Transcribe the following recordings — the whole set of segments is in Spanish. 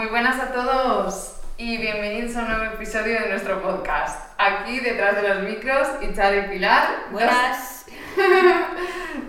Muy buenas a todos y bienvenidos a un nuevo episodio de nuestro podcast. Aquí detrás de los micros, Ichar y Pilar. Buenas. Dos,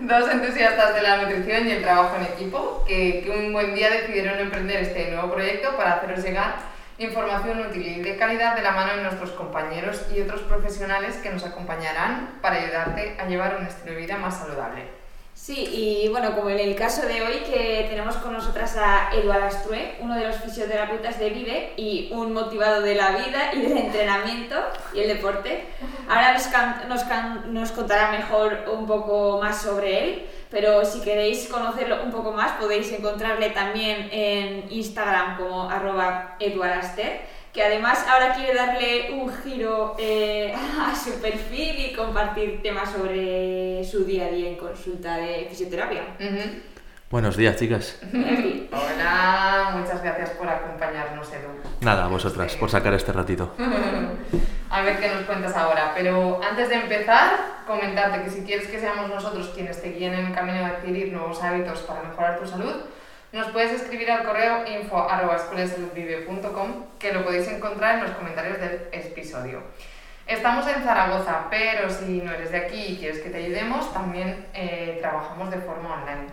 dos entusiastas de la nutrición y el trabajo en equipo que, que un buen día decidieron emprender este nuevo proyecto para haceros llegar información útil y de calidad de la mano de nuestros compañeros y otros profesionales que nos acompañarán para ayudarte a llevar un estilo de vida más saludable. Sí, y bueno, como en el caso de hoy que tenemos con nosotras a Eduard Astrue, uno de los fisioterapeutas de Vive y un motivado de la vida y del entrenamiento y el deporte. Ahora nos, nos, nos contará mejor un poco más sobre él, pero si queréis conocerlo un poco más podéis encontrarle también en Instagram como arroba eduaraster que además ahora quiere darle un giro eh, a su perfil y compartir temas sobre su día a día en consulta de fisioterapia. Buenos días, chicas. Hola, muchas gracias por acompañarnos, Edu. Nada, a vosotras, por sacar este ratito. a ver qué nos cuentas ahora. Pero antes de empezar, comentarte que si quieres que seamos nosotros quienes te guíen en el camino de adquirir nuevos hábitos para mejorar tu salud, nos puedes escribir al correo info que lo podéis encontrar en los comentarios del episodio. Estamos en Zaragoza, pero si no eres de aquí y quieres que te ayudemos, también eh, trabajamos de forma online.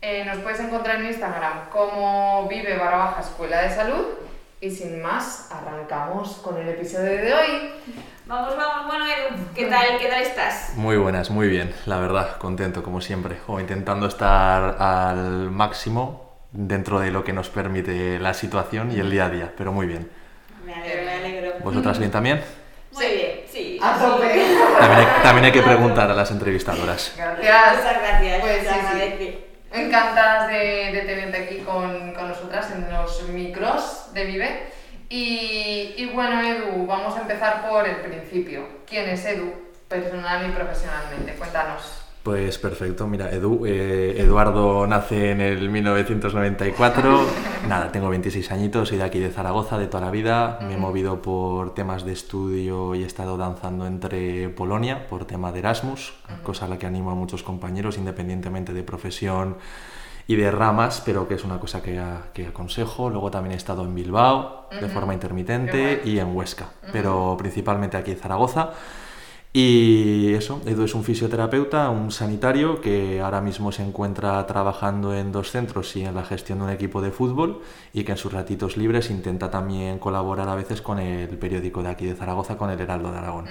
Eh, nos puedes encontrar en Instagram como vive barra escuela de salud y sin más, arrancamos con el episodio de hoy. Vamos, vamos, bueno Edu, ¿qué tal, qué tal estás? Muy buenas, muy bien, la verdad, contento como siempre, o intentando estar al máximo dentro de lo que nos permite la situación y el día a día, pero muy bien. Me alegro, me alegro. ¿Vosotras bien también? Muy bien, sí. A tope. También hay, también hay que preguntar a las entrevistadoras. Gracias. Muchas gracias. Pues sí. Encantadas de, de tenerte aquí con, con nosotras en los micros de Vive. Y, y bueno, Edu, vamos a empezar por el principio. ¿Quién es Edu, personal y profesionalmente? Cuéntanos. Pues perfecto, mira, Edu, eh, Eduardo nace en el 1994, nada, tengo 26 añitos, soy de aquí de Zaragoza de toda la vida, me he movido por temas de estudio y he estado danzando entre Polonia por tema de Erasmus, cosa a la que animo a muchos compañeros independientemente de profesión y de ramas, pero que es una cosa que, que aconsejo. Luego también he estado en Bilbao de forma intermitente y en Huesca, pero principalmente aquí en Zaragoza. Y eso, Edu es un fisioterapeuta, un sanitario que ahora mismo se encuentra trabajando en dos centros y en la gestión de un equipo de fútbol y que en sus ratitos libres intenta también colaborar a veces con el periódico de aquí de Zaragoza, con el Heraldo de Aragón.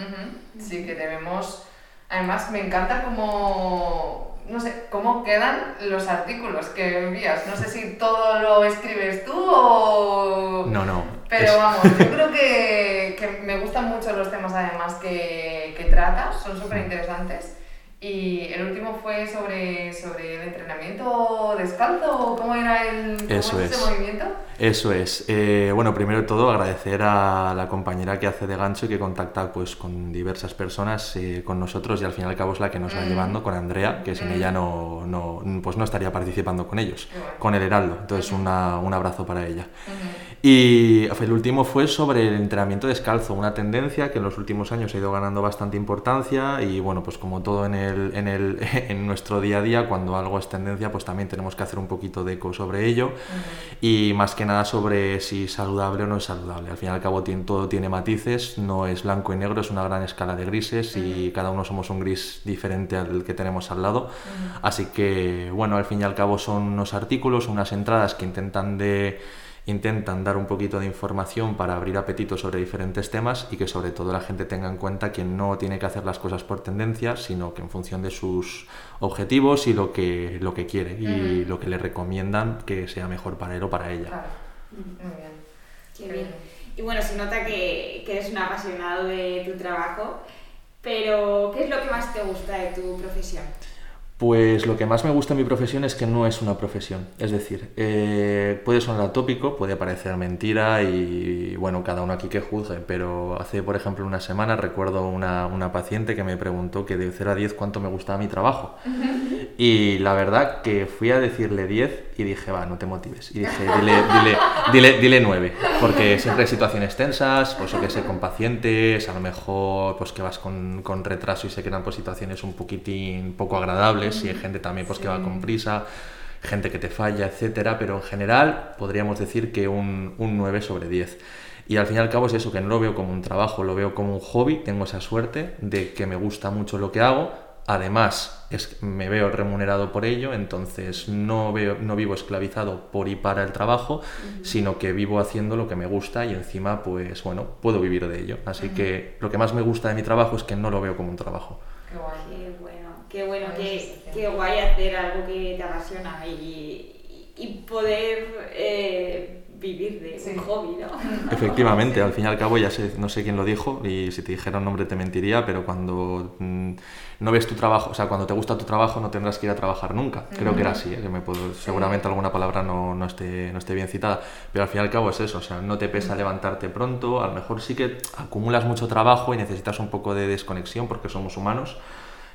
Sí, que te vemos. Además, me encanta cómo, no sé, cómo quedan los artículos que envías. No sé si todo lo escribes tú o... No, no. Pero es- vamos, yo creo que, que me gustan mucho los temas además que, que tratas, son súper interesantes. Y el último fue sobre, sobre el entrenamiento descalzo, ¿cómo era el cómo Eso ese es. movimiento? Eso es. Eh, bueno, primero de todo agradecer a la compañera que hace de gancho y que contacta pues, con diversas personas eh, con nosotros y al fin y al cabo es la que nos va Mm. llevando con Andrea, que sin Mm. ella no, no, pues no estaría participando con ellos, con el Heraldo. Entonces una- un abrazo para ella. Y el último fue sobre el entrenamiento descalzo, una tendencia que en los últimos años ha ido ganando bastante importancia y bueno, pues como todo en, el, en, el, en nuestro día a día, cuando algo es tendencia, pues también tenemos que hacer un poquito de eco sobre ello y más que nada sobre si es saludable o no es saludable. Al fin y al cabo tiene- todo tiene matices, no es blanco y negro, es una gran escala de grises y cada uno somos un gris diferente al que tenemos al lado. Así que bueno, al fin y al cabo son unos artículos, unas entradas que intentan de intentan dar un poquito de información para abrir apetito sobre diferentes temas y que sobre todo la gente tenga en cuenta que no tiene que hacer las cosas por tendencia, sino que en función de sus objetivos y lo que, lo que quiere y lo que le recomiendan que sea mejor para él o para ella. Claro. Muy bien. Qué bien. Y bueno, se nota que, que eres un apasionado de tu trabajo, pero ¿qué es lo que más te gusta de tu profesión? Pues lo que más me gusta en mi profesión es que no es una profesión. Es decir, eh, puede sonar atópico, puede parecer mentira y bueno, cada uno aquí que juzgue, pero hace por ejemplo una semana recuerdo una, una paciente que me preguntó que de 0 a 10 cuánto me gustaba mi trabajo. Y la verdad que fui a decirle 10 y dije, va, no te motives. Y dije, dile, dile, dile, dile 9, porque siempre hay situaciones tensas, pues yo que sé, con pacientes, a lo mejor pues que vas con, con retraso y se quedan pues situaciones un poquitín poco agradables. Y hay gente también pues que va con prisa, gente que te falla, etcétera, pero en general podríamos decir que un, un 9 sobre 10. Y al fin y al cabo es eso, que no lo veo como un trabajo, lo veo como un hobby, tengo esa suerte de que me gusta mucho lo que hago, además es, me veo remunerado por ello, entonces no, veo, no vivo esclavizado por y para el trabajo, sino que vivo haciendo lo que me gusta y encima pues bueno, puedo vivir de ello. Así que lo que más me gusta de mi trabajo es que no lo veo como un trabajo. Qué guay. Qué bueno, qué bueno, qué, qué guay hacer algo que te apasiona y, y poder eh, vivir de Sí. un hobby, ¿no? Efectivamente, al fin y al cabo ya sé, no sé quién lo dijo y si te dijera un nombre te mentiría, pero cuando mm, no ves tu trabajo, o sea, cuando te gusta tu trabajo no tendrás que ir a trabajar nunca. Creo que era así, ¿eh? me puedo, seguramente alguna palabra no, no, esté, no esté bien citada, pero al fin y al cabo es eso, o sea, no te pesa levantarte pronto, a lo mejor sí que acumulas mucho trabajo y necesitas un poco de desconexión porque somos humanos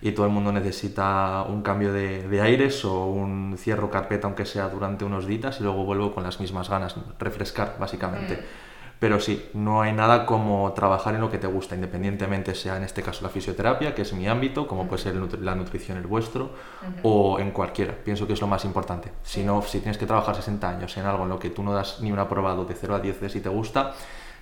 y todo el mundo necesita un cambio de, de aires o un cierro carpeta aunque sea durante unos días y luego vuelvo con las mismas ganas, refrescar básicamente. Pero sí, no hay nada como trabajar en lo que te gusta, independientemente sea en este caso la fisioterapia, que es mi ámbito, como puede ser nutri- la nutrición el vuestro, o en cualquiera. Pienso que es lo más importante. Si no, si tienes que trabajar 60 años en algo en lo que tú no das ni un aprobado de 0 a 10 de si te gusta,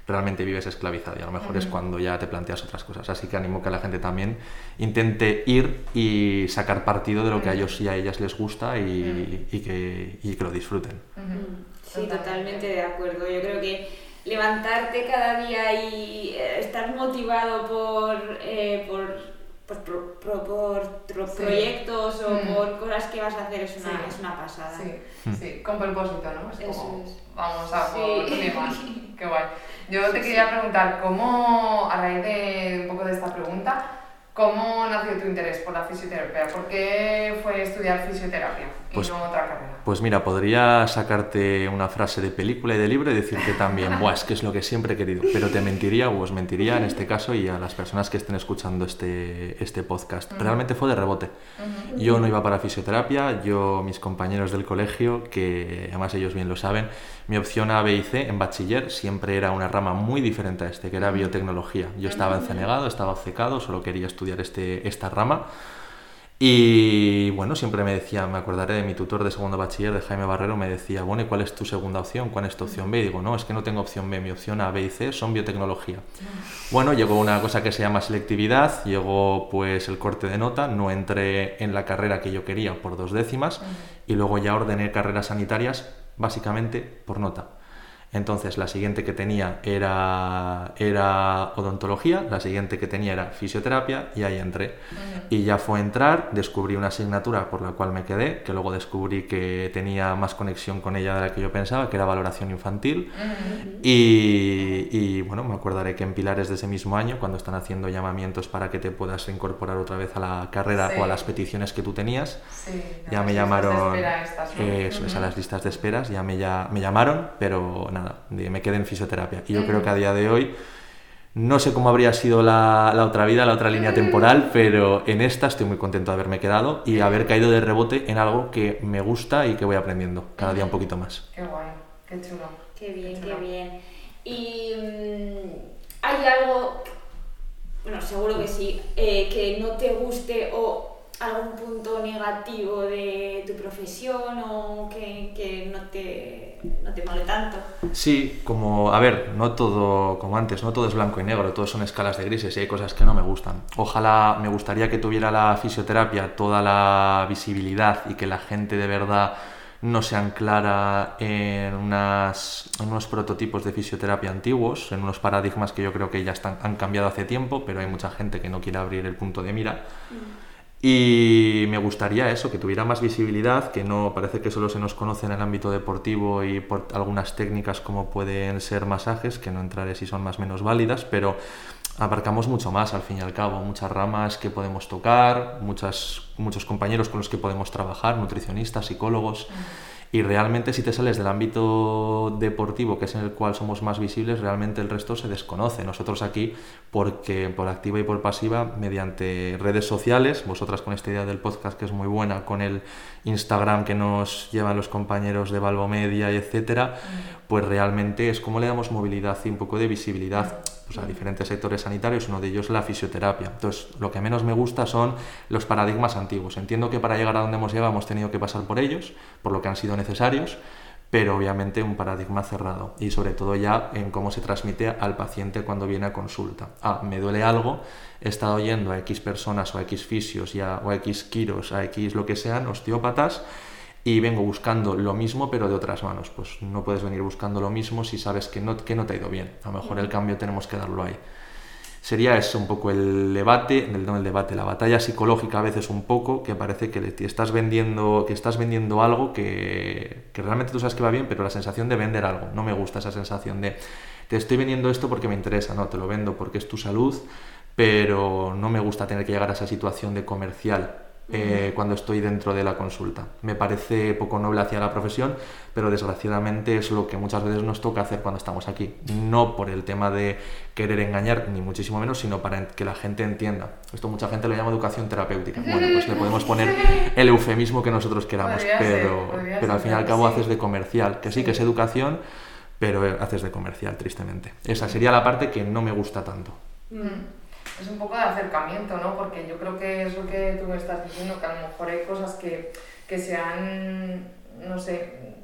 realmente vives esclavizado y a lo mejor es cuando ya te planteas otras cosas. Así que animo que la gente también intente ir y sacar partido de lo que a ellos y a ellas les gusta y, y que, y que lo disfruten. Sí, totalmente de acuerdo. Yo creo que levantarte cada día y eh, estar motivado por, eh, por, pues, pro- pro- por Sí. proyectos o Mm. por cosas que vas a hacer es una, Sí. es una pasada. Sí, sí, con propósito, ¿no? Es Eso como, es. vamos a por más. Qué guay. Yo te quería preguntar, ¿cómo, a raíz de un poco de esta pregunta, cómo nació tu interés por la fisioterapia? ¿Por qué fue estudiar fisioterapia y Pues- no otra carrera? Pues mira, podría sacarte una frase de película y de libro y decirte también, Buah, es que es lo que siempre he querido, pero te mentiría o os mentiría en este caso y a las personas que estén escuchando este, este podcast. Realmente fue de rebote. Yo no iba para fisioterapia, yo, mis compañeros del colegio, que además ellos bien lo saben, mi opción A, B y C en bachiller siempre era una rama muy diferente a este, que era biotecnología. Yo estaba encenegado, estaba obcecado, solo quería estudiar este, esta rama. Y bueno, siempre me decía, me acordaré de mi tutor de segundo bachiller, de Jaime Barrero, me decía, bueno, ¿y cuál es tu segunda opción? ¿Cuál es tu opción B? Y digo, no, es que no tengo opción B, mi opción A, B y C son biotecnología. Bueno, llegó una cosa que se llama selectividad, llegó pues el corte de nota, no entré en la carrera que yo quería por dos décimas y luego ya ordené carreras sanitarias básicamente por nota. Entonces la siguiente que tenía era, era odontología, la siguiente que tenía era fisioterapia y ahí entré. Y ya fue entrar, descubrí una asignatura por la cual me quedé, que luego descubrí que tenía más conexión con ella de la que yo pensaba, que era valoración infantil. Y, y, bueno, me acordaré que en Pilares de ese mismo año, cuando están haciendo llamamientos para que te puedas incorporar otra vez a la carrera Sí. o a las peticiones que tú tenías, Sí, ya me llamaron espera eso es a las listas de esperas ya me, ya, me llamaron pero nada de- me quedé en fisioterapia. Y yo creo que a día de hoy no sé cómo habría sido la, la otra vida la otra línea temporal pero en esta estoy muy contento de haberme quedado y haber caído de rebote en algo que me gusta y que voy aprendiendo cada día un poquito más. Qué guay, qué chulo. Qué bien, qué bien. Y mm, hay algo, bueno, seguro que sí, eh, que no te guste o algún punto negativo de tu profesión o que, que no, te, no te mole tanto. Sí, como, a ver, no todo, como antes, no todo es blanco y negro, todo son escalas de grises y hay cosas que no me gustan. Ojalá me gustaría que tuviera la fisioterapia toda la visibilidad y que la gente de verdad no se anclara en, unas, en unos prototipos de fisioterapia antiguos, en unos paradigmas que yo creo que ya están, han cambiado hace tiempo, pero hay mucha gente que no quiere abrir el punto de mira. Y me gustaría eso, que tuviera más visibilidad, que no parece que solo se nos conoce en el ámbito deportivo y por algunas técnicas como pueden ser masajes, que no entraré si son más o menos válidas, pero abarcamos mucho más al fin y al cabo, muchas ramas que podemos tocar, muchas, muchos compañeros con los que podemos trabajar, nutricionistas, psicólogos. Y realmente si te sales del ámbito deportivo, que es en el cual somos más visibles, realmente el resto se desconoce. Nosotros aquí, porque por activa y por pasiva, mediante redes sociales, vosotras con esta idea del podcast que es muy buena, con el Instagram que nos llevan los compañeros de Valvo Media y etcétera, pues realmente es como le damos movilidad y un poco de visibilidad pues, a diferentes sectores sanitarios, uno de ellos la fisioterapia. Entonces, lo que menos me gusta son los paradigmas antiguos. Entiendo que para llegar a donde hemos llegado hemos tenido que pasar por ellos, por lo que han sido necesarios, pero obviamente un paradigma cerrado y sobre todo ya en cómo se transmite al paciente cuando viene a consulta. Ah, me duele algo, he estado yendo a X personas o a X fisios o a X quiros, a X lo que sean, osteópatas, y vengo buscando lo mismo pero de otras manos. Pues no puedes venir buscando lo mismo si sabes que no, que no te ha ido bien. A lo mejor el cambio tenemos que darlo ahí. Sería eso un poco el debate, el, no el debate, la batalla psicológica a veces un poco, que parece que te estás vendiendo, que estás vendiendo algo que, que realmente tú sabes que va bien, pero la sensación de vender algo. No me gusta esa sensación de te estoy vendiendo esto porque me interesa, no, te lo vendo porque es tu salud, pero no me gusta tener que llegar a esa situación de comercial eh, cuando estoy dentro de la consulta. Me parece poco noble hacia la profesión, pero desgraciadamente es lo que muchas veces nos toca hacer cuando estamos aquí. No por el tema de querer engañar, ni muchísimo menos, sino para que la gente entienda. Esto mucha gente lo llama educación terapéutica. Bueno, pues le podemos poner el eufemismo que nosotros queramos, pero, pero al fin y al cabo haces de comercial, que sí que es educación, pero haces de comercial, tristemente. Esa sería la parte que no me gusta tanto. Mm es un poco de acercamiento, ¿no? Porque yo creo que es lo que tú me estás diciendo, que a lo mejor hay cosas que, que sean, no sé,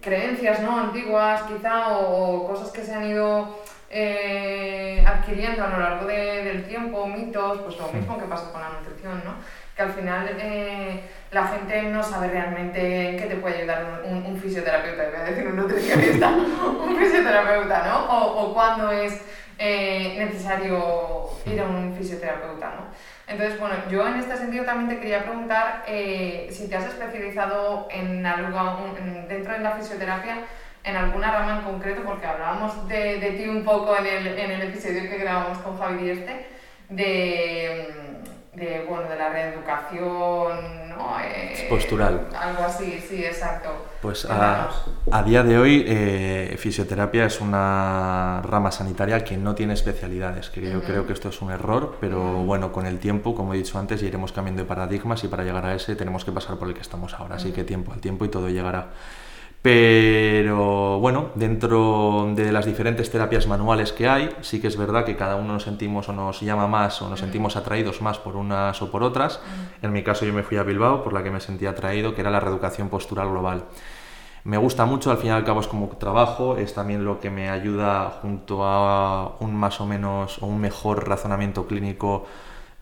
creencias, ¿no? Antiguas quizá, o, cosas que se han ido eh, adquiriendo a lo largo del tiempo, mitos, pues lo mismo que pasa con la nutrición, ¿no? Que al final eh, la gente no sabe realmente qué te puede ayudar un, fisioterapeuta, voy a decir un nutricionista, un fisioterapeuta, ¿no? O, o cuándo es eh, necesario ir a un fisioterapeuta, ¿no? Entonces, bueno, yo en este sentido también te quería preguntar eh, si te has especializado en algo dentro de la fisioterapia en alguna rama en concreto, porque hablábamos de, de ti un poco en el, en el episodio que grabamos con Javi este, de de, bueno, de la reeducación, ¿no? Eh, Postural. Algo así, sí, exacto. Pues a, a, día de hoy eh, fisioterapia es una rama sanitaria que no tiene especialidades, que yo creo que esto es un error, pero bueno, con el tiempo, como he dicho antes, iremos cambiando de paradigmas y para llegar a ese tenemos que pasar por el que estamos ahora, así que tiempo al tiempo y todo llegará. Pero bueno, dentro de las diferentes terapias manuales que hay, sí que es verdad que cada uno nos sentimos o nos llama más o nos sentimos atraídos más por unas o por otras. En mi caso yo me fui a Bilbao por la que me sentí atraído, que era la reeducación postural global. Me gusta mucho, al fin y al cabo es como trabajo, es también lo que me ayuda junto a un más o menos o un mejor razonamiento clínico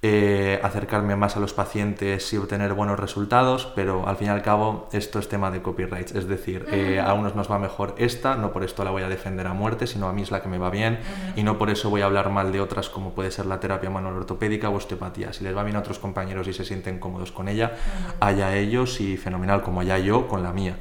eh, acercarme más a los pacientes y obtener buenos resultados, pero al fin y al cabo esto es tema de copyright, es decir, eh, a unos nos va mejor esta, no por esto la voy a defender a muerte, sino a mí es la que me va bien y no por eso voy a hablar mal de otras como puede ser la terapia manual ortopédica o osteopatía. Si les va bien a otros compañeros y se sienten cómodos con ella, haya ellos y fenomenal como haya yo con la mía.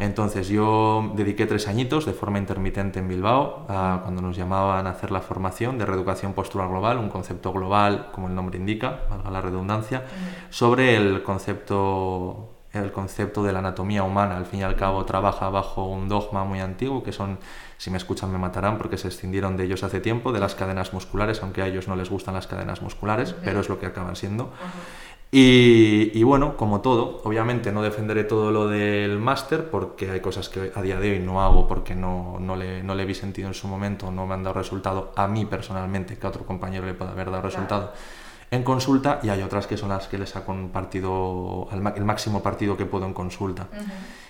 Entonces yo dediqué tres añitos de forma intermitente en Bilbao, cuando nos llamaban a hacer la formación de reeducación postural global, un concepto global, como el nombre indica, valga la redundancia, sobre el concepto el concepto de la anatomía humana. Al fin y al cabo trabaja bajo un dogma muy antiguo que son, si me escuchan me matarán porque se escindieron de ellos hace tiempo, de las cadenas musculares, aunque a ellos no les gustan las cadenas musculares, pero es lo que acaban siendo. Y, bueno, como todo, obviamente no defenderé todo lo del máster porque hay cosas que a día de hoy no hago porque no, no, le, no le vi sentido en su momento, no me han dado resultado a mí personalmente, que a otro compañero le pueda haber dado resultado en consulta y hay otras que son las que les saco un partido, el máximo partido que puedo en consulta.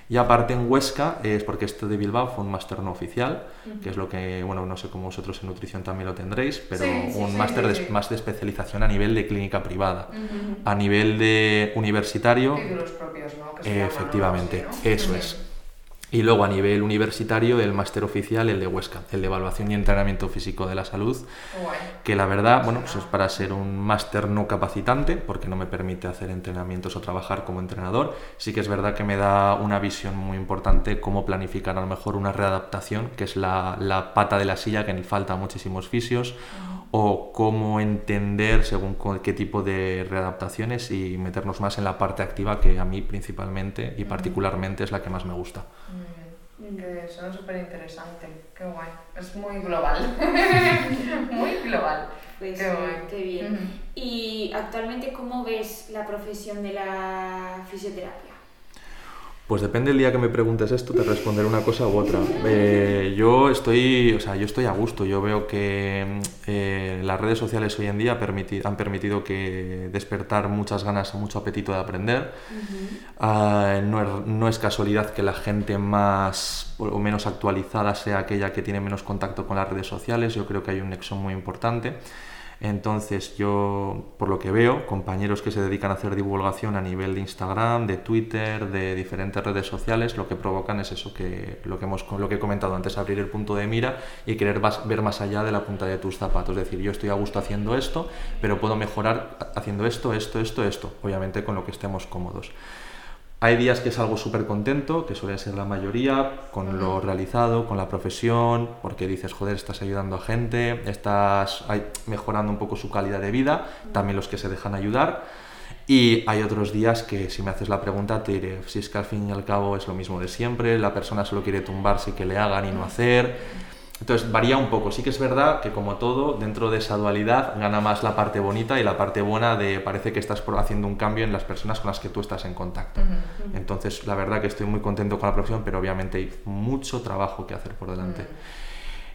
Y aparte en Huesca, es porque este de Bilbao fue un máster no oficial, que es lo que, bueno, no sé cómo vosotros en nutrición también lo tendréis, pero un máster de, más de especialización a nivel de clínica privada. A nivel de universitario... Títulos propios, ¿no? efectivamente, eso es. Y luego a nivel universitario, el máster oficial, el de Huesca, el de evaluación y entrenamiento físico de la salud, Guay. que la verdad, bueno, pues es para ser un máster no capacitante, porque no me permite hacer entrenamientos o trabajar como entrenador. Sí que es verdad que me da una visión muy importante cómo planificar a lo mejor una readaptación, que es la, la pata de la silla que le falta a muchísimos fisios, o cómo entender según qué tipo de readaptaciones y meternos más en la parte activa que a mí principalmente y particularmente es la que más me gusta. Muy bien. Que suena súper interesante. Qué guay. Es muy global. muy global. Pues Qué guay. qué bien. Y actualmente, ¿cómo ves la profesión de la fisioterapia? Pues depende del día que me preguntes esto, te responderé una cosa u otra. Eh, yo estoy, o sea, yo estoy a gusto. Yo veo que mm, eh, las redes sociales hoy en día permiti- han permitido que despertar muchas ganas, mucho apetito de aprender. Ah, no, es, no es casualidad que la gente más o menos actualizada sea aquella que tiene menos contacto con las redes sociales. Yo creo que hay un nexo muy importante. Entonces yo, por lo que veo, compañeros que se dedican a hacer divulgación a nivel de Instagram, de Twitter, de diferentes redes sociales, lo que provocan es eso que lo que hemos lo que he comentado antes, abrir el punto de mira y querer ver más allá de la punta de tus zapatos. Es decir, yo estoy a gusto haciendo esto, pero puedo mejorar haciendo esto, esto, esto, esto, obviamente con lo que estemos cómodos. Hay días que es algo súper contento, que suele ser la mayoría, con lo realizado, con la profesión, porque dices, joder, estás ayudando a gente, estás mejorando un poco su calidad de vida, también los que se dejan ayudar. Y hay otros días que si me haces la pregunta te diré, si es que al fin y al cabo es lo mismo de siempre, la persona solo quiere tumbarse y que le hagan y no hacer. Entonces varía un poco. Sí que es verdad que como todo, dentro de esa dualidad gana más la parte bonita y la parte buena de parece que estás haciendo un cambio en las personas con las que tú estás en contacto. Entonces la verdad que estoy muy contento con la profesión, pero obviamente hay mucho trabajo que hacer por delante.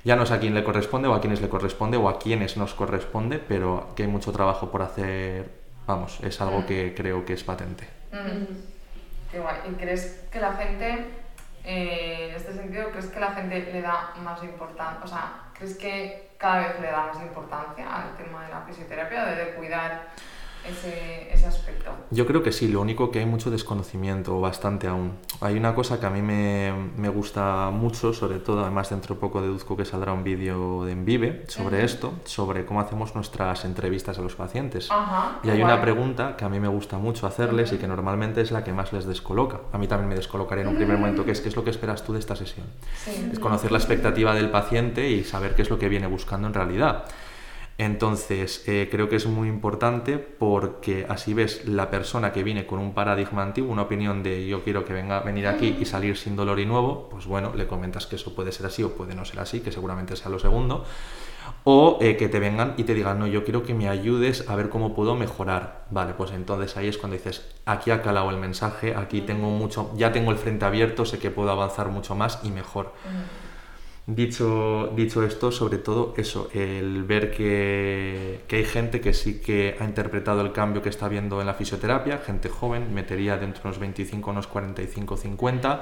Ya no sé a quién le corresponde o a quiénes le corresponde o a quiénes nos corresponde, pero que hay mucho trabajo por hacer, vamos, es algo que creo que es patente. Qué guay. ¿Y crees que la gente, eh, en este sentido, crees que la gente le da más importancia, o sea, crees que cada vez le da más importancia al tema de la fisioterapia de cuidar ese, ese aspecto? Yo creo que sí, lo único que hay mucho desconocimiento, o bastante aún. Hay una cosa que a mí me, me gusta mucho, sobre todo, además dentro de poco deduzco que saldrá un vídeo de Envive sobre Ujú. esto, sobre cómo hacemos nuestras entrevistas a los pacientes. Ajá. Y hay una pregunta que a mí me gusta mucho hacerles y que normalmente es la que más les descoloca. A mí también me descolocaría en un primer momento, que es qué es lo que esperas tú de esta sesión. Sí. Es conocer la expectativa del paciente y saber qué es lo que viene buscando en realidad. Entonces, eh, creo que es muy importante porque así ves la persona que viene con un paradigma antiguo, una opinión de yo quiero que venga venir aquí y salir sin dolor y nuevo, pues bueno, le comentas que eso puede ser así o puede no ser así, que seguramente sea lo segundo. O eh, que te vengan y te digan, no, yo quiero que me ayudes a ver cómo puedo mejorar. Vale, pues entonces ahí es cuando dices, aquí ha calado el mensaje, aquí tengo mucho, ya tengo el frente abierto, sé que puedo avanzar mucho más y mejor. Dicho, dicho esto, sobre todo eso, el ver que, que hay gente que sí que ha interpretado el cambio que está viendo en la fisioterapia, gente joven, metería dentro de unos 25, unos 45, 50,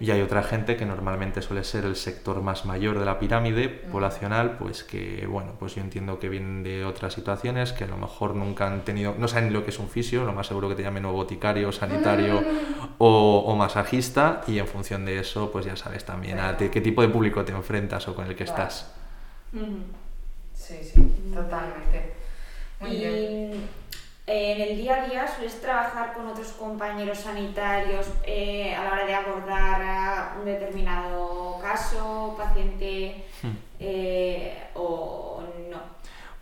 y hay otra gente que normalmente suele ser el sector más mayor de la pirámide poblacional, pues que, bueno, pues yo entiendo que vienen de otras situaciones, que a lo mejor nunca han tenido, no saben lo que es un fisio, lo más seguro que te llamen o boticario, sanitario o, o masajista, y en función de eso, pues ya sabes también a qué tipo de público te enfrentas o con el que Claro. estás. Sí, sí, totalmente. Muy y bien. eh, en el día a día sueles trabajar con otros compañeros sanitarios eh, a la hora de abordar a un determinado caso, paciente Hmm. eh, o no.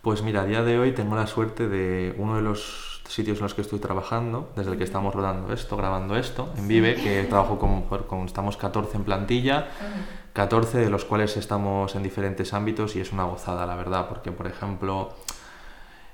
Pues mira, a día de hoy tengo la suerte de uno de los sitios en los que estoy trabajando, desde el que estamos rodando esto, grabando esto, en Vive, que trabajo con- estamos 14 en plantilla, 14 de los cuales estamos en diferentes ámbitos y es una gozada, la verdad, porque por ejemplo,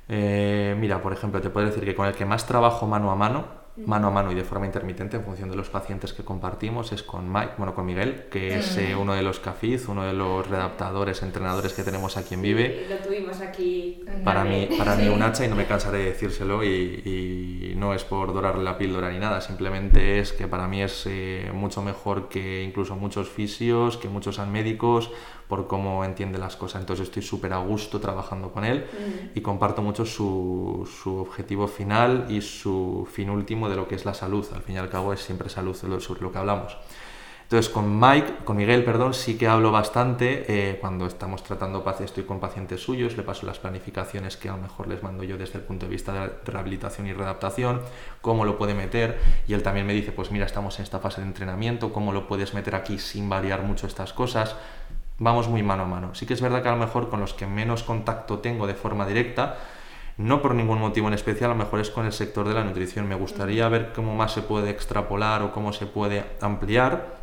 eh, mira, por ejemplo, te puedo decir que con el que más trabajo mano a mano, mano a mano y de forma intermitente en función de los pacientes que compartimos es con Mike, bueno, con Miguel, que es eh, uno de los CAFIZ, uno de los redactadores, entrenadores que tenemos aquí en Vive. Sí, lo tuvimos aquí. Para mí, para mí un hacha y no me cansaré de decírselo y, y no es por dorarle la píldora ni nada, simplemente es que para mí es eh, mucho mejor que incluso muchos fisios, que muchos médicos, por cómo entiende las cosas. Entonces estoy súper a gusto trabajando con él Mm. y comparto mucho su, su objetivo final y su fin último de lo que es la salud. Al fin y al cabo es siempre salud sobre lo que hablamos. Entonces con Mike, con Miguel, perdón, sí que hablo bastante eh, cuando estamos tratando, estoy con pacientes suyos, le paso las planificaciones que a lo mejor les mando yo desde el punto de vista de rehabilitación y readaptación, cómo lo puede meter y él también me dice, pues mira, estamos en esta fase de entrenamiento, cómo lo puedes meter aquí sin variar mucho estas cosas. Vamos muy mano a mano. Sí que es verdad que a lo mejor con los que menos contacto tengo de forma directa, no por ningún motivo en especial, a lo mejor es con el sector de la nutrición. Me gustaría ver cómo más se puede extrapolar o cómo se puede ampliar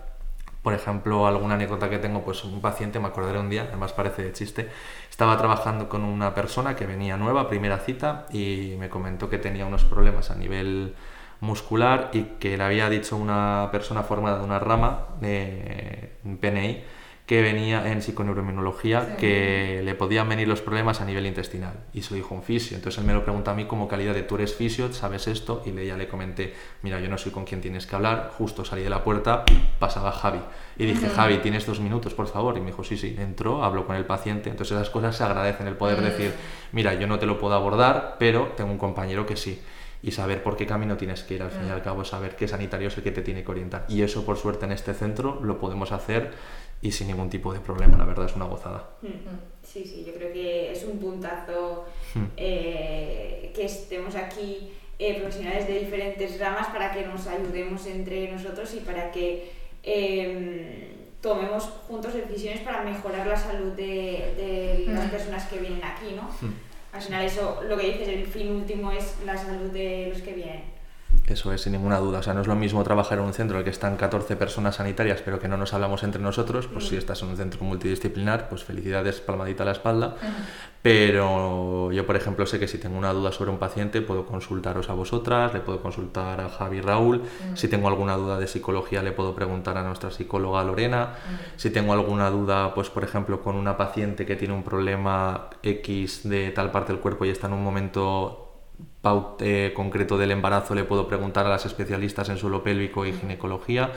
por ejemplo, alguna anécdota que tengo, pues un paciente, me acordaré un día, además parece de chiste, estaba trabajando con una persona que venía nueva, primera cita, y me comentó que tenía unos problemas a nivel muscular y que le había dicho una persona formada de una rama de PNI que venía en psiconeuroinmunología que le podían venir los problemas a nivel intestinal. Y se lo dijo un fisio. Entonces él me lo pregunta a mí como calidad de tú eres fisio, sabes esto y le, ya le comenté, mira, yo no soy con quien tienes que hablar, justo salí de la puerta, pasaba Javi. Y dije, Javi, tienes dos minutos, por favor. Y me dijo, sí, sí, entró, habló con el paciente. Entonces esas cosas se agradecen, el poder decir, mira, yo no te lo puedo abordar, pero tengo un compañero que sí y saber por qué camino tienes que ir al fin y al cabo, saber qué sanitario es el que te tiene que orientar. Y eso, por suerte, en este centro lo podemos hacer y sin ningún tipo de problema, la verdad es una gozada. Mm, mm. Sí, sí, yo creo que es un puntazo mm. eh, que estemos aquí eh, profesionales de diferentes ramas para que nos ayudemos entre nosotros y para que em, tomemos juntos decisiones para mejorar la salud de, las personas que vienen aquí, ¿no? Al final eso, lo que dices, el fin último es la salud de los que vienen. Eso es, sin ninguna duda. O sea, no es lo mismo trabajar en un centro en el que están 14 personas sanitarias, pero que no nos hablamos entre nosotros. Pues si estás en un centro multidisciplinar, pues felicidades, palmadita a la espalda. Pero yo, por ejemplo, sé que si tengo una duda sobre un paciente, puedo consultaros a vosotras, le puedo consultar a Javi Raúl. Si tengo alguna duda de psicología, le puedo preguntar a nuestra psicóloga Lorena. Si tengo alguna duda, pues por ejemplo, con una paciente que tiene un problema X de tal parte del cuerpo y está en un momento concreto del embarazo le puedo preguntar a las especialistas en suelo pélvico y ginecología.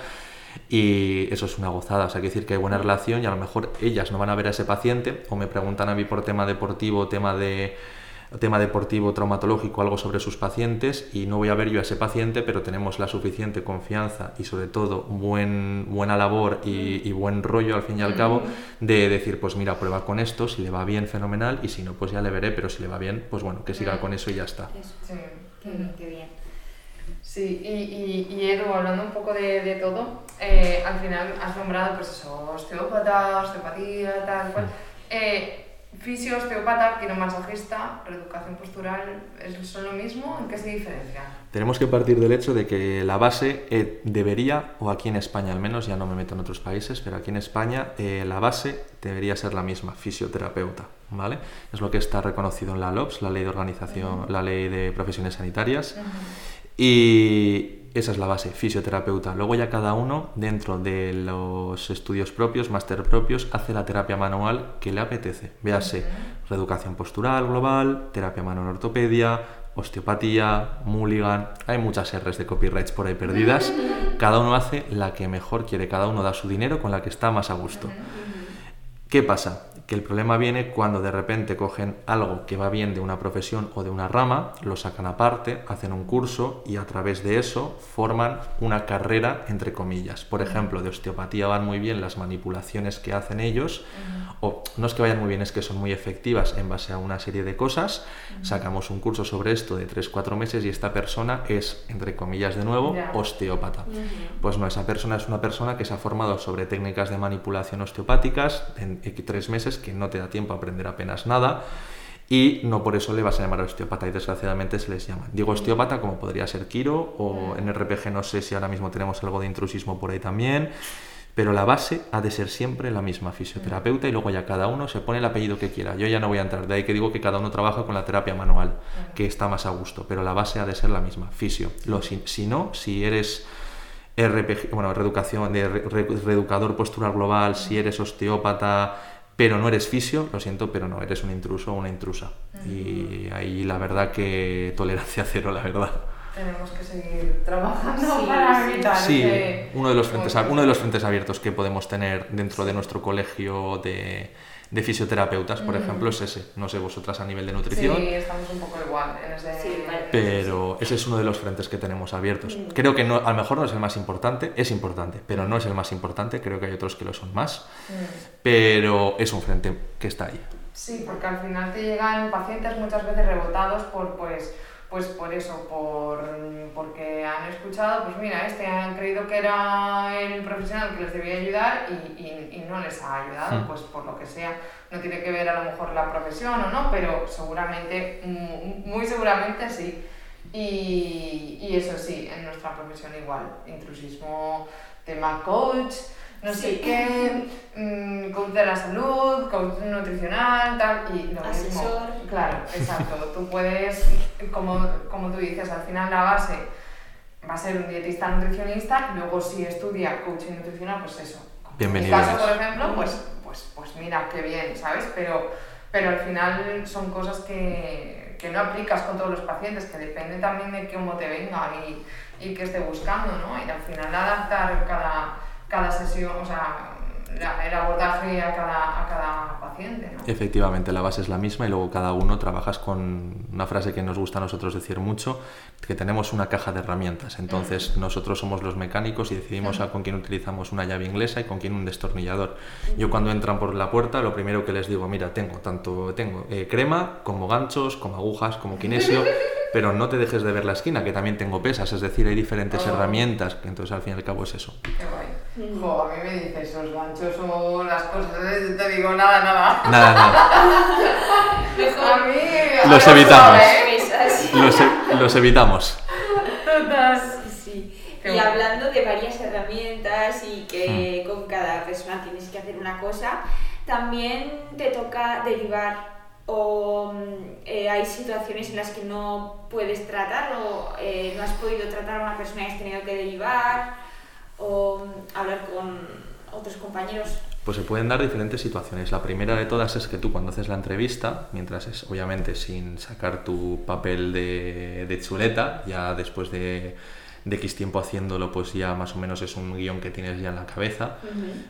Y eso es una gozada, o sea, que decir que hay buena relación y a lo mejor ellas no van a ver a ese paciente o me preguntan a mí por tema deportivo, tema de tema deportivo, traumatológico, algo sobre sus pacientes y no voy a ver yo a ese paciente, pero tenemos la suficiente confianza y sobre todo buen, buena labor y, buen rollo al fin y al cabo de decir, pues mira, prueba con esto, si le va bien, fenomenal, y si no, pues ya le veré, pero si le va bien, pues bueno, que siga con eso y ya está. Sí, qué bien, qué bien. Sí, y, y, Edu, hablando un poco de, de todo, eh, al final has nombrado pues eso, osteópata, osteopatía, tal cual. Eh, Fisio, osteópata, quiromasajista, reeducación postural, ¿son lo mismo? ¿En qué se diferencian? Tenemos que partir del hecho de que la base eh, debería, o aquí en España al menos, ya no me meto en otros países, pero aquí en España eh, la base debería ser la misma, fisioterapeuta, ¿vale? Es lo que está reconocido en la LOPS, la Ley de Organización, la Ley de Profesiones Sanitarias. Y esa es la base, fisioterapeuta. Luego ya cada uno, dentro de los estudios propios, máster propios, hace la terapia manual que le apetece. Véase, reeducación postural global, terapia manual ortopedia, osteopatía, mulligan, hay muchas R's de copyrights por ahí perdidas. Cada uno hace la que mejor quiere, cada uno da su dinero con la que está más a gusto. ¿Qué pasa? que el problema viene cuando de repente cogen algo que va bien de una profesión o de una rama, lo sacan aparte, hacen un curso y a través de eso forman una carrera entre comillas. Por ejemplo, de osteopatía van muy bien las manipulaciones que hacen ellos, o no es que vayan muy bien, es que son muy efectivas en base a una serie de cosas. Sacamos un curso sobre esto de 3-4 meses y esta persona es, entre comillas de nuevo, osteópata. Pues no, esa persona es una persona que se ha formado sobre técnicas de manipulación osteopáticas en 3 meses que no te da tiempo a aprender apenas nada y no por eso le vas a llamar osteópata y desgraciadamente se les llama. Digo osteópata como podría ser Kiro o en RPG no sé si ahora mismo tenemos algo de intrusismo por ahí también, pero la base ha de ser siempre la misma, fisioterapeuta y luego ya cada uno se pone el apellido que quiera. Yo ya no voy a entrar, de ahí que digo que cada uno trabaja con la terapia manual, que está más a gusto, pero la base ha de ser la misma, fisio. Lo, si, si no, si eres... RPG, bueno, reeducación, de reeducador postural global, si eres osteópata, pero no eres fisio, lo siento, pero no, eres un intruso o una intrusa. Y ahí la verdad que tolerancia cero, la verdad. Tenemos que seguir trabajando Sí, para evitar Sí, ese- uno de, los frentes, ab- uno de los frentes abiertos que podemos tener dentro de nuestro colegio de, de fisioterapeutas, por ejemplo, es ese. No sé vosotras a nivel de nutrición. Sí, estamos un poco igual en ese... Sí. Pero ese es uno de los frentes que tenemos abiertos. Mm. Creo que no, a lo mejor no es el más importante, es importante, pero no es el más importante, creo que hay otros que lo son más, Mm. pero es un frente que está ahí. Sí, porque al final te llegan pacientes muchas veces rebotados por, pues, pues por eso, por, porque han escuchado, pues mira, este han creído que era el profesional que les debía ayudar y, y- y no les ha ayudado, Hmm. pues por lo que sea. No tiene que ver a lo mejor la profesión o no, pero seguramente, mu- muy seguramente sí. Y, y eso sí, en nuestra profesión igual, intrusismo, tema coach, no sé qué, mm, coach de la salud, coach nutricional, tal, y lo mismo. Asesor. Claro, exacto. Tú puedes, como, como tú dices, al final la base va a ser un dietista nutricionista, y luego si estudia coaching nutricional, pues eso. Bienvenido En mi caso, por ejemplo, pues, pues, pues mira, qué bien, ¿sabes? Pero, pero al final son cosas que, que no aplicas con todos los pacientes, que depende también de cómo te venga y, y qué esté buscando, ¿no? Y al final adaptar cada, cada sesión, o sea, la- el abordaje a cada, a cada paciente, ¿no? Efectivamente, la base es la misma y luego cada uno trabajas con una frase que nos gusta a nosotros decir mucho, que tenemos una caja de herramientas. Entonces nosotros somos los mecánicos y decidimos a con quién utilizamos una llave inglesa y con quién un destornillador. Yo cuando entran por la puerta lo primero que les digo, mira, tengo tanto tengo eh, crema como ganchos, como agujas, como kinesio, pero no te dejes de ver la esquina, que también tengo pesas, es decir, hay diferentes Oh. herramientas, que entonces al fin y al cabo es eso. Qué guay. Jo, a mí me dices esos ganchos o las cosas, te digo nada, nada. Nada, nada, A mí... Los a mí evitamos. ¿eh? Los, e- los evitamos. Total. Sí, sí. Qué Y hablando de varias herramientas y que con cada persona tienes que hacer una cosa, también te toca derivar o mm, eh, hay situaciones en las que no puedes tratar o eh, no has podido tratar a una persona y has tenido que derivar o mm, hablar con otros compañeros. Pues se pueden dar diferentes situaciones. La primera de todas es que tú cuando haces la entrevista, mientras es obviamente sin sacar tu papel de, de chuleta, ya después de, de X tiempo haciéndolo, pues ya más o menos es un guion que tienes ya en la cabeza,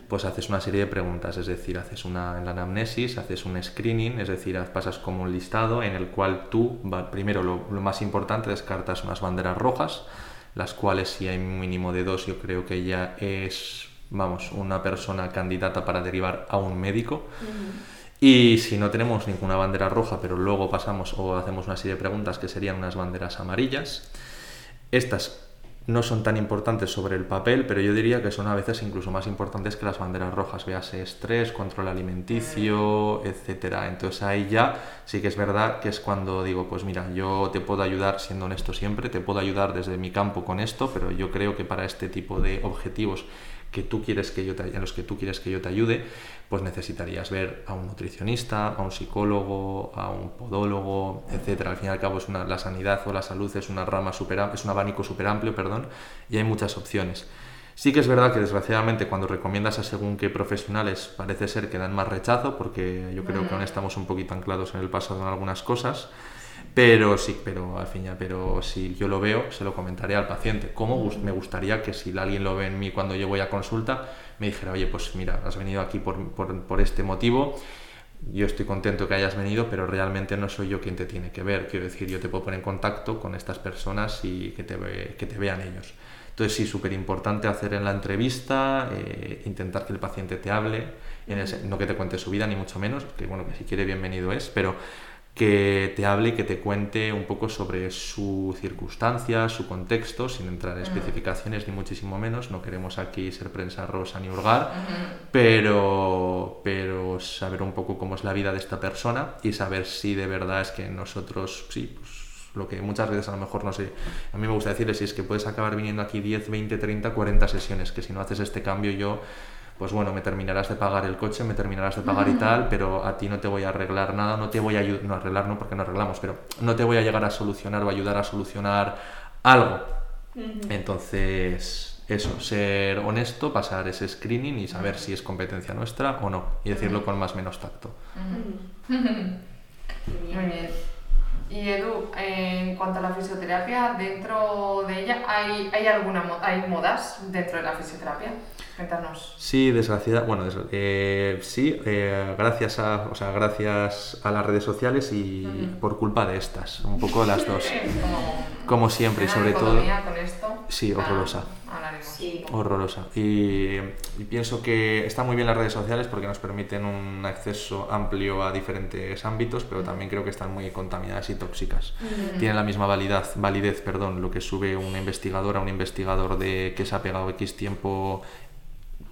pues haces una serie de preguntas, es decir, haces una en la anamnesis, haces un screening, es decir, pasas como un listado en el cual tú, primero lo, lo más importante, descartas unas banderas rojas, las cuales si hay un mínimo de dos, yo creo que ya es, vamos, una persona candidata para derivar a un médico. Y si no tenemos ninguna bandera roja, pero luego pasamos o hacemos una serie de preguntas que serían unas banderas amarillas, estas no son tan importantes sobre el papel, pero yo diría que son a veces incluso más importantes que las banderas rojas, véase estrés, control alimenticio, etcétera. Entonces ahí ya sí que es verdad que es cuando digo, pues mira, yo te puedo ayudar, siendo honesto siempre, te puedo ayudar desde mi campo con esto, pero yo creo que para este tipo de objetivos que tú quieres que yo te, en los que tú quieres que yo te ayude, pues necesitarías ver a un nutricionista, a un psicólogo, a un podólogo, etcétera. Al fin y al cabo es una, la sanidad o la salud es una rama super, es un abanico súper amplio, perdón, y hay muchas opciones. Sí que es verdad que desgraciadamente cuando recomiendas a según qué profesionales parece ser que dan más rechazo porque yo creo que aún estamos un poquito anclados en el pasado en algunas cosas. Pero sí, pero al fin ya, pero si yo lo veo, se lo comentaré al paciente. ¿Cómo me gustaría que si alguien lo ve en mí cuando yo voy a consulta, me dijera, oye, pues mira, has venido aquí por, por, por este motivo, yo estoy contento que hayas venido, pero realmente no soy yo quien te tiene que ver. Quiero decir, yo te puedo poner en contacto con estas personas y que te, ve- que te vean ellos. Entonces sí, súper importante hacer en la entrevista, eh, intentar que el paciente te hable, en no que te cuente su vida, ni mucho menos, que bueno, que si quiere bienvenido es, pero que te hable y que te cuente un poco sobre su circunstancia, su contexto, sin entrar en especificaciones ni muchísimo menos. No queremos aquí ser prensa rosa ni hurgar, pero, pero saber un poco cómo es la vida de esta persona y saber si de verdad es que nosotros, sí, pues lo que muchas veces a lo mejor no sé, a mí me gusta decirles si es que puedes acabar viniendo aquí 10, 20, 30, 40 sesiones, que si no haces este cambio yo pues bueno, me terminarás de pagar el coche, me terminarás de pagar y tal, pero a ti no te voy a arreglar nada, no te voy a ayudar, no arreglar no porque no arreglamos, pero no te voy a llegar a solucionar o ayudar a solucionar algo. Entonces, eso, ser honesto, pasar ese screening y saber si es competencia nuestra o no, y decirlo con más o menos tacto. Muy bien. Y Edu, en cuanto a la fisioterapia, dentro de ella hay, hay alguna hay modas dentro de la fisioterapia. Cuéntanos. Sí, desgraciada, bueno, des- eh, sí, eh, gracias a, o sea, gracias a las redes sociales y Ujú. por culpa de estas, un poco las dos. Como, Como siempre, y sobre todo, con esto. Sí, Ah, horrorosa. Sí. horrorosa. Y, y pienso que están muy bien las redes sociales porque nos permiten un acceso amplio a diferentes ámbitos, pero también creo que están muy contaminadas y tóxicas. Tienen la misma validez, validez perdón, lo que sube una investigadora, un investigador de que se ha pegado X tiempo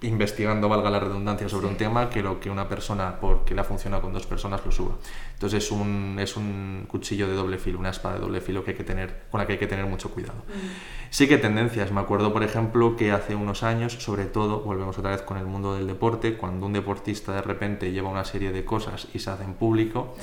investigando, valga la redundancia, sobre un tema que lo que una persona, porque le ha funcionado con dos personas, lo suba. Entonces es un, es un cuchillo de doble filo, una espada de doble filo que hay que tener, con la que hay que tener mucho cuidado. Sí que tendencias, me acuerdo por ejemplo que hace unos años, sobre todo, volvemos otra vez con el mundo del deporte, cuando un deportista de repente lleva una serie de cosas y se hace en público,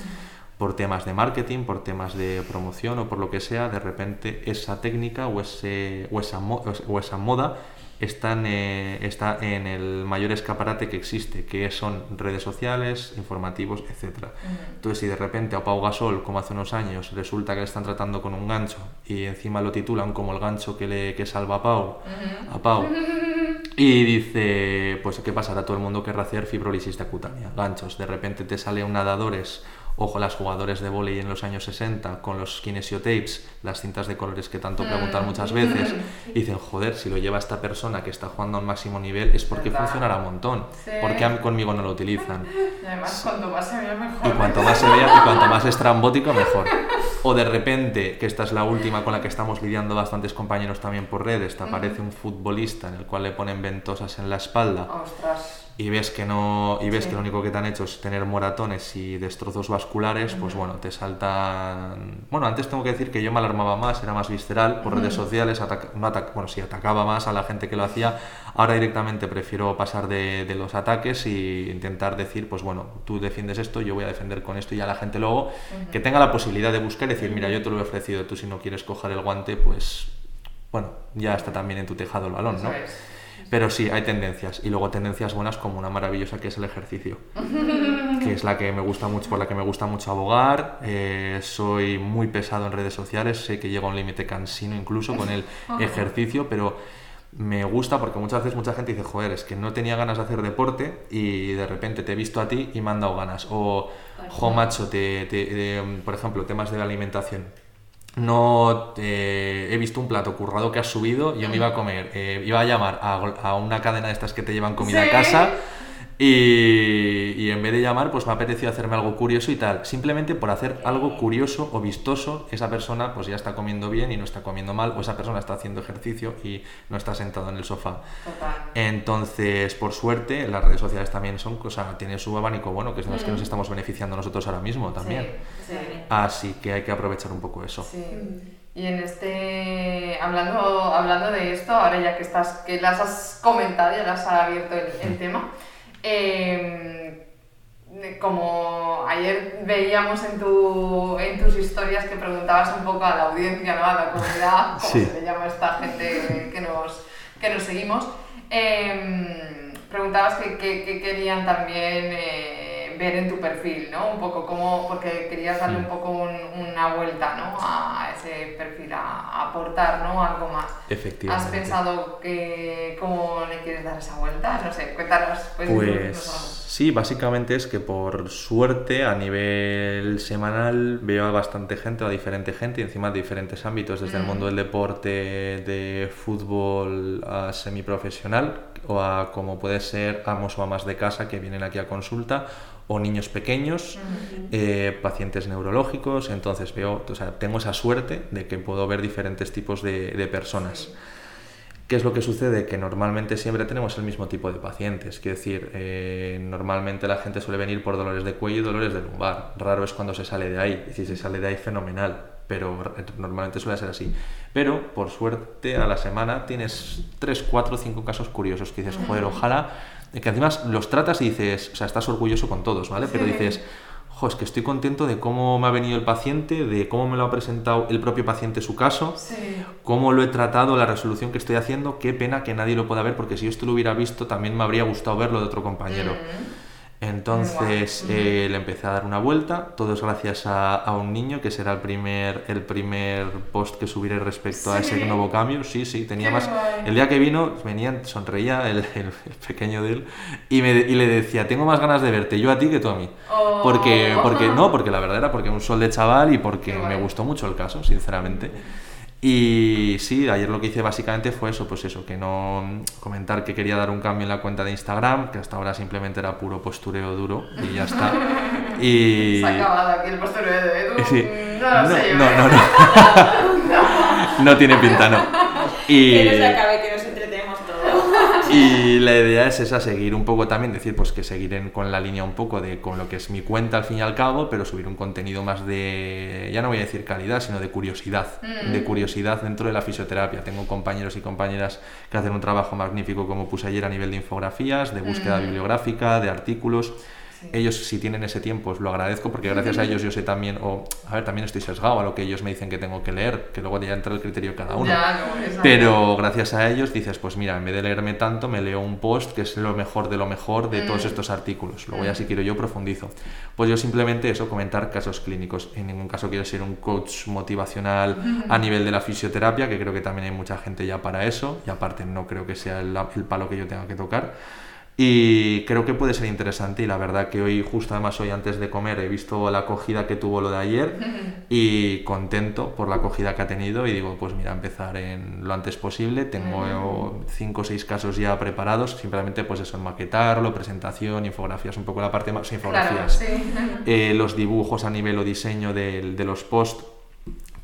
por temas de marketing, por temas de promoción o por lo que sea, de repente esa técnica o, ese, o, esa, mo- o esa moda está en, eh, está en el mayor escaparate que existe, que son redes sociales, informativos, etc. Entonces, si de repente a Pau Gasol, como hace unos años, resulta que le están tratando con un gancho y encima lo titulan como el gancho que, le, que salva a Pau, a Pau, y dice, pues ¿qué pasará? Todo el mundo querrá hacer fibrolisis cutánea, ganchos. De repente te sale un nadadores, ojo, las jugadores de vóley en los años 60 con los kinesiotapes, las cintas de colores que tanto preguntan muchas veces, y dicen, joder, si lo lleva esta persona que está jugando a un máximo nivel es porque ¿Verdad? funcionará un montón. Sí. ¿Por qué a mí conmigo no lo utilizan? Y además, cuanto más se vea mejor. Y cuanto más se vea y cuanto más estrambótico, mejor. O de repente, que esta es la última con la que estamos lidiando bastantes compañeros también por redes, te aparece un futbolista en el cual le ponen ventosas en la espalda Ostras. Y ves que no y ves Sí. que lo único que te han hecho es tener moratones y destrozos vasculares, pues bueno, te saltan... Bueno, antes tengo que decir que yo me alarmaba más, era más visceral por redes sociales, ataca- no ataca- bueno, sí, atacaba más a la gente que lo hacía, ahora directamente prefiero pasar de, de los ataques y intentar decir, pues bueno, tú defiendes esto, yo voy a defender con esto y ya la gente luego. Que tenga la posibilidad de buscar y decir, mira, yo te lo he ofrecido, tú si no quieres coger el guante, pues bueno, ya está también en tu tejado el balón, ¿no? Pero sí, hay tendencias. Y luego tendencias buenas como una maravillosa que es el ejercicio. que es la que me gusta mucho, por la que me gusta mucho abogar. Eh, soy muy pesado en redes sociales, sé que llega a un límite cansino incluso con el ejercicio, pero me gusta porque muchas veces mucha gente dice, joder, es que no tenía ganas de hacer deporte y de repente te he visto a ti y me han dado ganas. O, jo, macho, te, te- eh, por ejemplo, temas de la alimentación no eh, he visto un plato currado que has subido, yo me iba a comer, eh, iba a llamar a, a una cadena de estas que te llevan comida Sí. a casa y, y en vez de llamar pues me ha apetecido hacerme algo curioso y tal, simplemente por hacer algo curioso o vistoso, esa persona pues ya está comiendo bien y no está comiendo mal o esa persona está haciendo ejercicio y no está sentado en el sofá. Total. Entonces, por suerte, las redes sociales también son, o sea, tienen su abanico bueno, que es de los que nos estamos beneficiando nosotros ahora mismo también. Sí, sí. Así que hay que aprovechar un poco eso. Sí. Y en este, hablando, hablando de esto, ahora ya que estás, que las has comentado, ya las has abierto el, el tema, eh, como ayer veíamos en, tu, en tus historias que preguntabas un poco a la audiencia, ¿no? a la comunidad, como Sí. se le llama a esta gente que nos, que nos seguimos, eh, preguntabas que, que- que querían también eh, ver en tu perfil, ¿no? Un poco como, porque querías darle un poco un- una vuelta, ¿no? A ese perfil, a, aportar, ¿no? Algo más. Efectivamente. ¿Has pensado que cómo le quieres dar esa vuelta? No sé, cuéntanos. Pues. Pues sí, básicamente es que por suerte a nivel semanal veo a bastante gente, a diferente gente, y encima de diferentes ámbitos, desde el Mm. mundo del deporte, de fútbol a semiprofesional, o a como puede ser amos o amas de casa que vienen aquí a consulta, o niños pequeños, eh, pacientes neurológicos, entonces veo, o sea, tengo esa suerte de que puedo ver diferentes tipos de, de personas. ¿Qué es lo que sucede? Que normalmente siempre tenemos el mismo tipo de pacientes. Quiero decir, eh, normalmente la gente suele venir por dolores de cuello y dolores de lumbar. Raro es cuando se sale de ahí. Y si se sale de ahí, fenomenal. Pero normalmente suele ser así. Pero, por suerte, a la semana tienes 3, 4, 5 casos curiosos que dices, joder, ojalá. Que encima los tratas y dices, o sea, estás orgulloso con todos, ¿vale? Pero dices, jo, es que estoy contento de cómo me ha venido el paciente, de cómo me lo ha presentado el propio paciente su caso Sí. cómo lo he tratado, la resolución que estoy haciendo, qué pena que nadie lo pueda ver, porque si yo esto lo hubiera visto también me habría gustado verlo de otro compañero. Mm. Entonces eh, le empecé a dar una vuelta, todo es gracias a, a, un niño, que será el primer, el primer post que subiré respecto a ese nuevo cambio. Sí, sí, tenía más... El día que vino, venía, sonreía el, el, pequeño de él y, me, y, le decía, tengo más ganas de verte yo a ti que tú a mí. Oh. Porque, porque no, porque la verdad era porque un sol de chaval y porque me gustó mucho el caso, sinceramente. Y sí, ayer lo que hice básicamente fue eso, pues eso, que no comentar que quería dar un cambio en la cuenta de Instagram, que hasta ahora simplemente era puro postureo duro y ya está. Y... Se ha acabado aquí el postureo de Edu. Sí. No lo no, sé. yo, no, ¿eh? no, no. no tiene pinta, no. Y... Que no se acabe, que. Y la idea es esa, seguir un poco también, decir, pues que seguir en- con la línea un poco de con lo que es mi cuenta al fin y al cabo, pero subir un contenido más de, ya no voy a decir calidad, sino de curiosidad, Mm. de curiosidad dentro de la fisioterapia. Tengo compañeros y compañeras que hacen un trabajo magnífico, como puse ayer a nivel de infografías, de búsqueda Mm. bibliográfica, de artículos. Sí. Ellos, si tienen ese tiempo, os lo agradezco porque gracias a ellos yo sé también, o a ver, también estoy sesgado a lo que ellos me dicen que tengo que leer, que luego ya entra el criterio de cada uno. Ya, no, exacto. Pero gracias a ellos dices, pues mira, en vez de leerme tanto, me leo un post que es lo mejor de lo mejor de todos Mm. estos artículos. Luego ya si quiero yo profundizo. Pues yo simplemente eso, comentar casos clínicos. En ningún caso quiero ser un coach motivacional a nivel de la fisioterapia, que creo que también hay mucha gente ya para eso. Y aparte no creo que sea el, el palo que yo tenga que tocar. Y creo que puede ser interesante y la verdad que hoy, justo además hoy antes de comer, he visto la acogida que tuvo lo de ayer y contento por la acogida que ha tenido y digo, pues mira, empezar en lo antes posible. Tengo cinco o seis casos ya preparados, simplemente pues eso, maquetarlo, presentación, infografías, un poco la parte más infografías. sí. Eh, los dibujos a nivel o diseño del- de, los posts,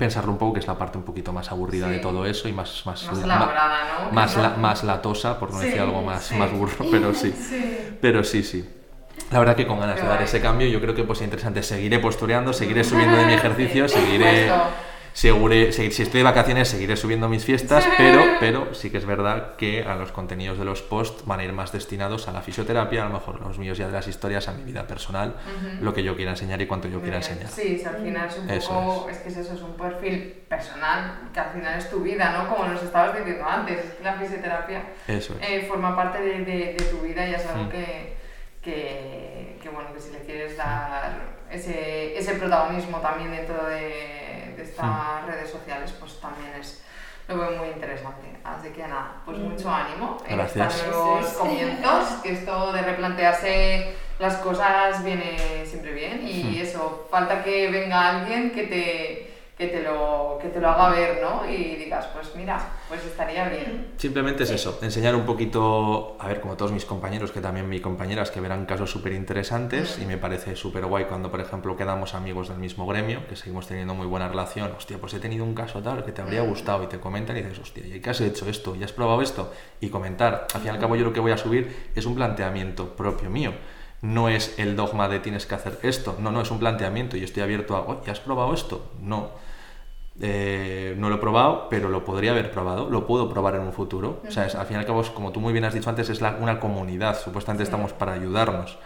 pensarlo un poco, que es la parte un poquito más aburrida Sí. de todo eso y más, más, Más elaborada, ¿no? más, la- más latosa, por no Sí, decir algo más, sí. más burro, pero sí. Sí. Pero sí, sí. La verdad que con ganas de dar ese cambio, yo creo que pues es interesante. Seguiré postureando, seguiré subiendo de mi ejercicio, seguiré, Justo. seguré, se- si estoy de vacaciones, seguiré subiendo mis fiestas, pero, pero sí que es verdad que a los contenidos de los posts van a ir más destinados a la fisioterapia, a lo mejor los míos ya de las historias, a mi vida personal, lo que yo quiera enseñar y cuánto yo quiera enseñar. Sí, si al final es un Eso poco, es. que es eso, es un perfil personal, que al final es tu vida, ¿no? Como nos estabas diciendo antes, es la fisioterapia Eso es. eh, forma parte de, de- de tu vida y es algo Mm. que, que, que, bueno, que si le quieres dar ese, ese protagonismo también dentro de, estas Mm. redes sociales, pues también es lo veo muy interesante. Así que nada, pues mucho ánimo en Gracias. estos nuevos comienzos, que esto de replantearse las cosas viene siempre bien y Mm. eso, falta que venga alguien que te, que te, lo, que te lo haga ver, ¿no? Y digas, pues mira, pues estaría bien. Simplemente es eso, enseñar un poquito, a ver, como todos mis compañeros, que también mis compañeras, que verán casos súper interesantes y me parece súper guay cuando, por ejemplo, quedamos amigos del mismo gremio, que seguimos teniendo muy buena relación, hostia, pues he tenido un caso tal que te habría gustado y te comentan y dices, hostia, ¿y qué has hecho esto? ¿Y has probado esto? Y comentar. Al fin y al cabo yo lo que voy a subir es un planteamiento propio mío. No es el dogma de tienes que hacer esto, no, no, es un planteamiento y estoy abierto a, oye, ¿has probado esto? No. Eh, no lo he probado, pero lo podría haber probado, lo puedo probar en un futuro. O sea, es- al fin y al cabo, como tú muy bien has dicho antes, es la- una comunidad, supuestamente estamos para ayudarnos.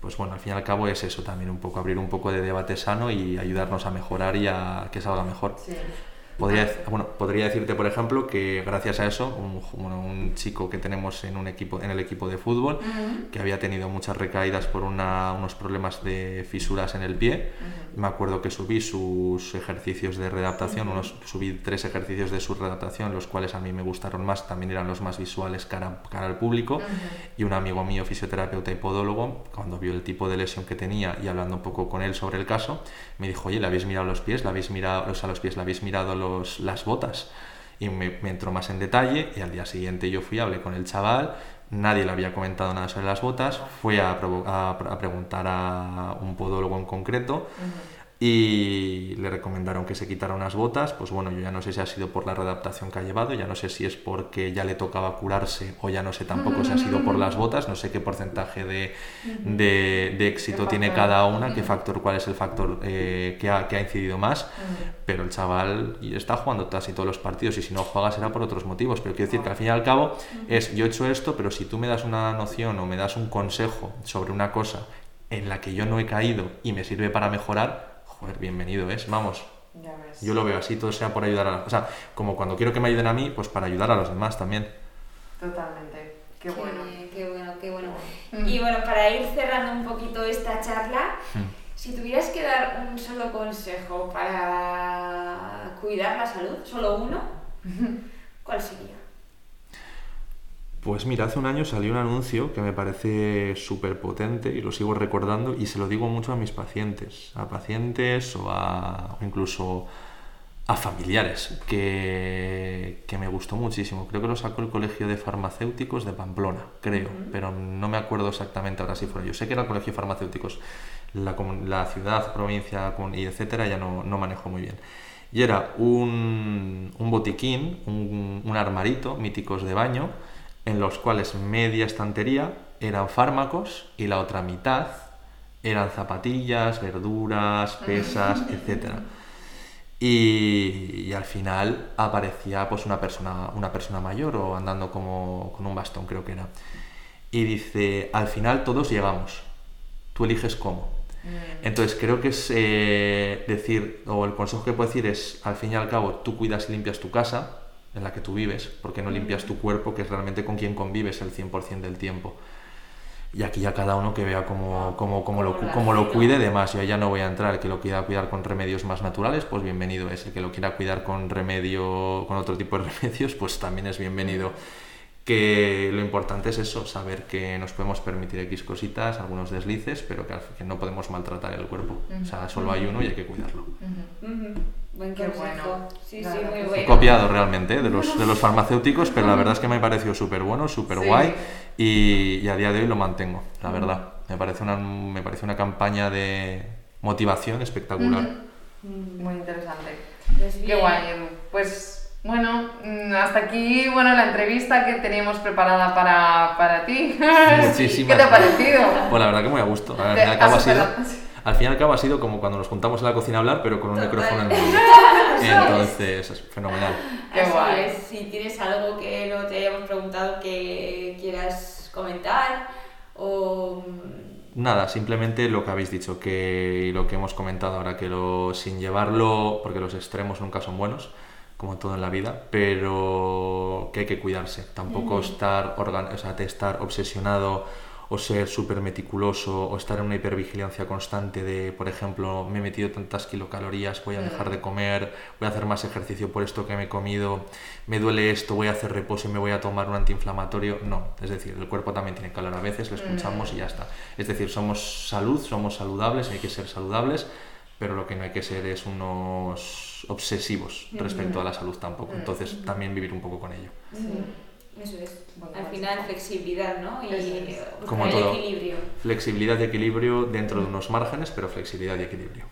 Pues bueno, al fin y al cabo es eso también, un poco abrir un poco de debate sano y ayudarnos a mejorar y a que salga mejor. Sí. Podría, bueno, podría decirte, por ejemplo, que gracias a eso, un, bueno, un chico que tenemos en, un equipo, en el equipo de fútbol, que había tenido muchas recaídas por una- unos problemas de fisuras en el pie, me acuerdo que subí sus ejercicios de readaptación, unos, subí tres ejercicios de su readaptación, los cuales a mí me gustaron más, también eran los más visuales cara, cara al público, y un amigo mío, fisioterapeuta y podólogo, cuando vio el tipo de lesión que tenía y hablando un poco con él sobre el caso, me dijo, oye, ¿le habéis mirado los pies? ¿Le habéis mirado, o sea, los pies? ¿Le habéis mirado los, las botas? Y me, me entró más en detalle y al día siguiente yo fui, hablé con el chaval, nadie le había comentado nada sobre las botas, fui a, a- a preguntar a un podólogo en concreto y le recomendaron que se quitara unas botas, pues bueno, yo ya no sé si ha sido por la readaptación que ha llevado, ya no sé si es porque ya le tocaba curarse o ya no sé tampoco si ha sido por las botas, no sé qué porcentaje de, de, de éxito ¿Qué tiene cada una, qué factor, cuál es el factor eh, que, ha, que ha incidido más, pero el chaval está jugando casi todos los partidos y si no juega será por otros motivos, pero quiero decir que al fin y al cabo es yo he hecho esto, pero si tú me das una noción o me das un consejo sobre una cosa en la que yo no he caído y me sirve para mejorar, joder, bienvenido es, vamos. Ya ves. Yo lo veo así, todo sea por ayudar a... O sea, como cuando quiero que me ayuden a mí, pues para ayudar a los demás también. Totalmente. Qué bueno. Qué bueno, qué bueno. Y bueno, para ir cerrando un poquito esta charla, Hmm. si tuvieras que dar un solo consejo para cuidar la salud, solo uno, ¿cuál sería? Pues mira, hace un año salió un anuncio que me parece súper potente y lo sigo recordando y se lo digo mucho a mis pacientes, a pacientes o, a, o incluso a familiares, que, que me gustó muchísimo. Creo que lo sacó el Colegio de Farmacéuticos de Pamplona, creo, pero no me acuerdo exactamente ahora si fueron. Yo sé que era el Colegio de Farmacéuticos, la, ciudad, provincia y etcétera, ya no, no manejo muy bien. Y era un, un botiquín, un, un armarito, míticos de baño, en los cuales media estantería eran fármacos y la otra mitad eran zapatillas, verduras, pesas, etcétera. Y, y al final aparecía pues una persona, una persona mayor o andando como con un bastón, creo que era. Y dice, al final todos llegamos, tú eliges cómo. Entonces creo que es eh, decir, o el consejo que puedo decir es, al fin y al cabo, tú cuidas y limpias tu casa en la que tú vives, porque no limpias tu cuerpo, que es realmente con quien convives el 100% del tiempo. Y aquí ya cada uno que vea cómo, cómo, cómo lo, cómo lo cuide, demás. Yo ya no voy a entrar. Que lo quiera cuidar con remedios más naturales, pues bienvenido es. El que lo quiera cuidar con remedio, con otro tipo de remedios, pues también es bienvenido. Que lo importante es eso, saber que nos podemos permitir X cositas, algunos deslices, pero que, no podemos maltratar el cuerpo. O sea, solo hay uno y hay que cuidarlo. Buen Qué bueno. Sí, sí, muy bueno. Copiado realmente ¿eh? de los, de los farmacéuticos, pero la verdad es que me pareció súper bueno, súper Sí. guay y, y a día de hoy lo mantengo, la verdad. Me parece una, me parece una campaña de motivación espectacular. Muy interesante. pues Qué guay, Edu. Pues bueno, mm, hasta aquí bueno, la entrevista que teníamos preparada para, para ti. Muchísimas ¿Qué te ha parecido? Pues la verdad que muy a gusto. Al Te fin y al cabo ha sido, al fin y al cabo ha sido como cuando nos juntamos en la cocina a hablar, pero con un Total. micrófono en mano. Entonces, es fenomenal. Qué Así guay. es. Si tienes algo que no te hayamos preguntado que quieras comentar o... mm, Nada, simplemente lo que habéis dicho, que y lo que hemos comentado ahora, que lo, sin llevarlo, porque los extremos nunca son buenos, como todo en la vida, pero que hay que cuidarse. Tampoco estar, organ- o sea, estar obsesionado o ser súper meticuloso o estar en una hipervigilancia constante de, por ejemplo, me he metido tantas kilocalorías, voy a dejar de comer, voy a hacer más ejercicio por esto que me he comido, me duele esto, voy a hacer reposo y me voy a tomar un antiinflamatorio. No, es decir, el cuerpo también tiene calor a veces, lo escuchamos y ya está. Es decir, somos salud, somos saludables, hay que ser saludables, pero lo que no hay que ser es unos obsesivos respecto a la salud tampoco. Entonces, también vivir un poco con ello. Eso es. Al consejo. final, flexibilidad, ¿no? Y es. Como todo. equilibrio. Flexibilidad y equilibrio dentro de unos márgenes, pero flexibilidad y equilibrio.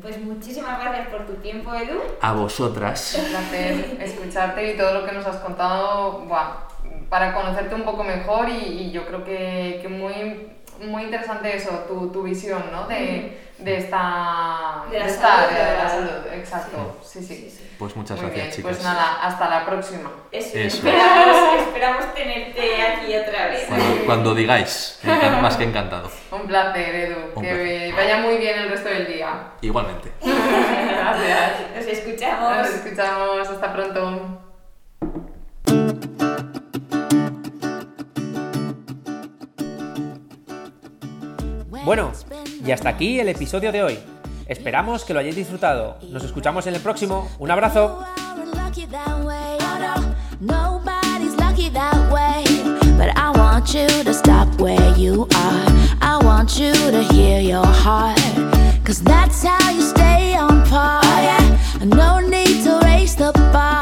Pues muchísimas gracias por tu tiempo, Edu. A vosotras. Un placer escucharte y todo lo que nos has contado, buah, para conocerte un poco mejor y, y yo creo que, que muy, muy interesante eso, tu, tu visión, ¿no? De, de esta, De la esta salud, área de la salud, exacto, sí, sí. Pues muchas Muy gracias, bien, chicas. pues nada, hasta la próxima. Eso, Eso. Esperamos, esperamos tenerte aquí otra vez. Cuando, cuando digáis, más que encantado. Un placer, Edu, Un que placer. vaya muy bien el resto del día. Igualmente. Gracias. Nos escuchamos. Nos escuchamos, hasta pronto. Bueno, y hasta aquí el episodio de hoy. Esperamos que lo hayáis disfrutado. Nos escuchamos en el próximo. Un abrazo. I want you to hear your heart. Cause that's how you stay on par. Yeah. No need to raise the bar.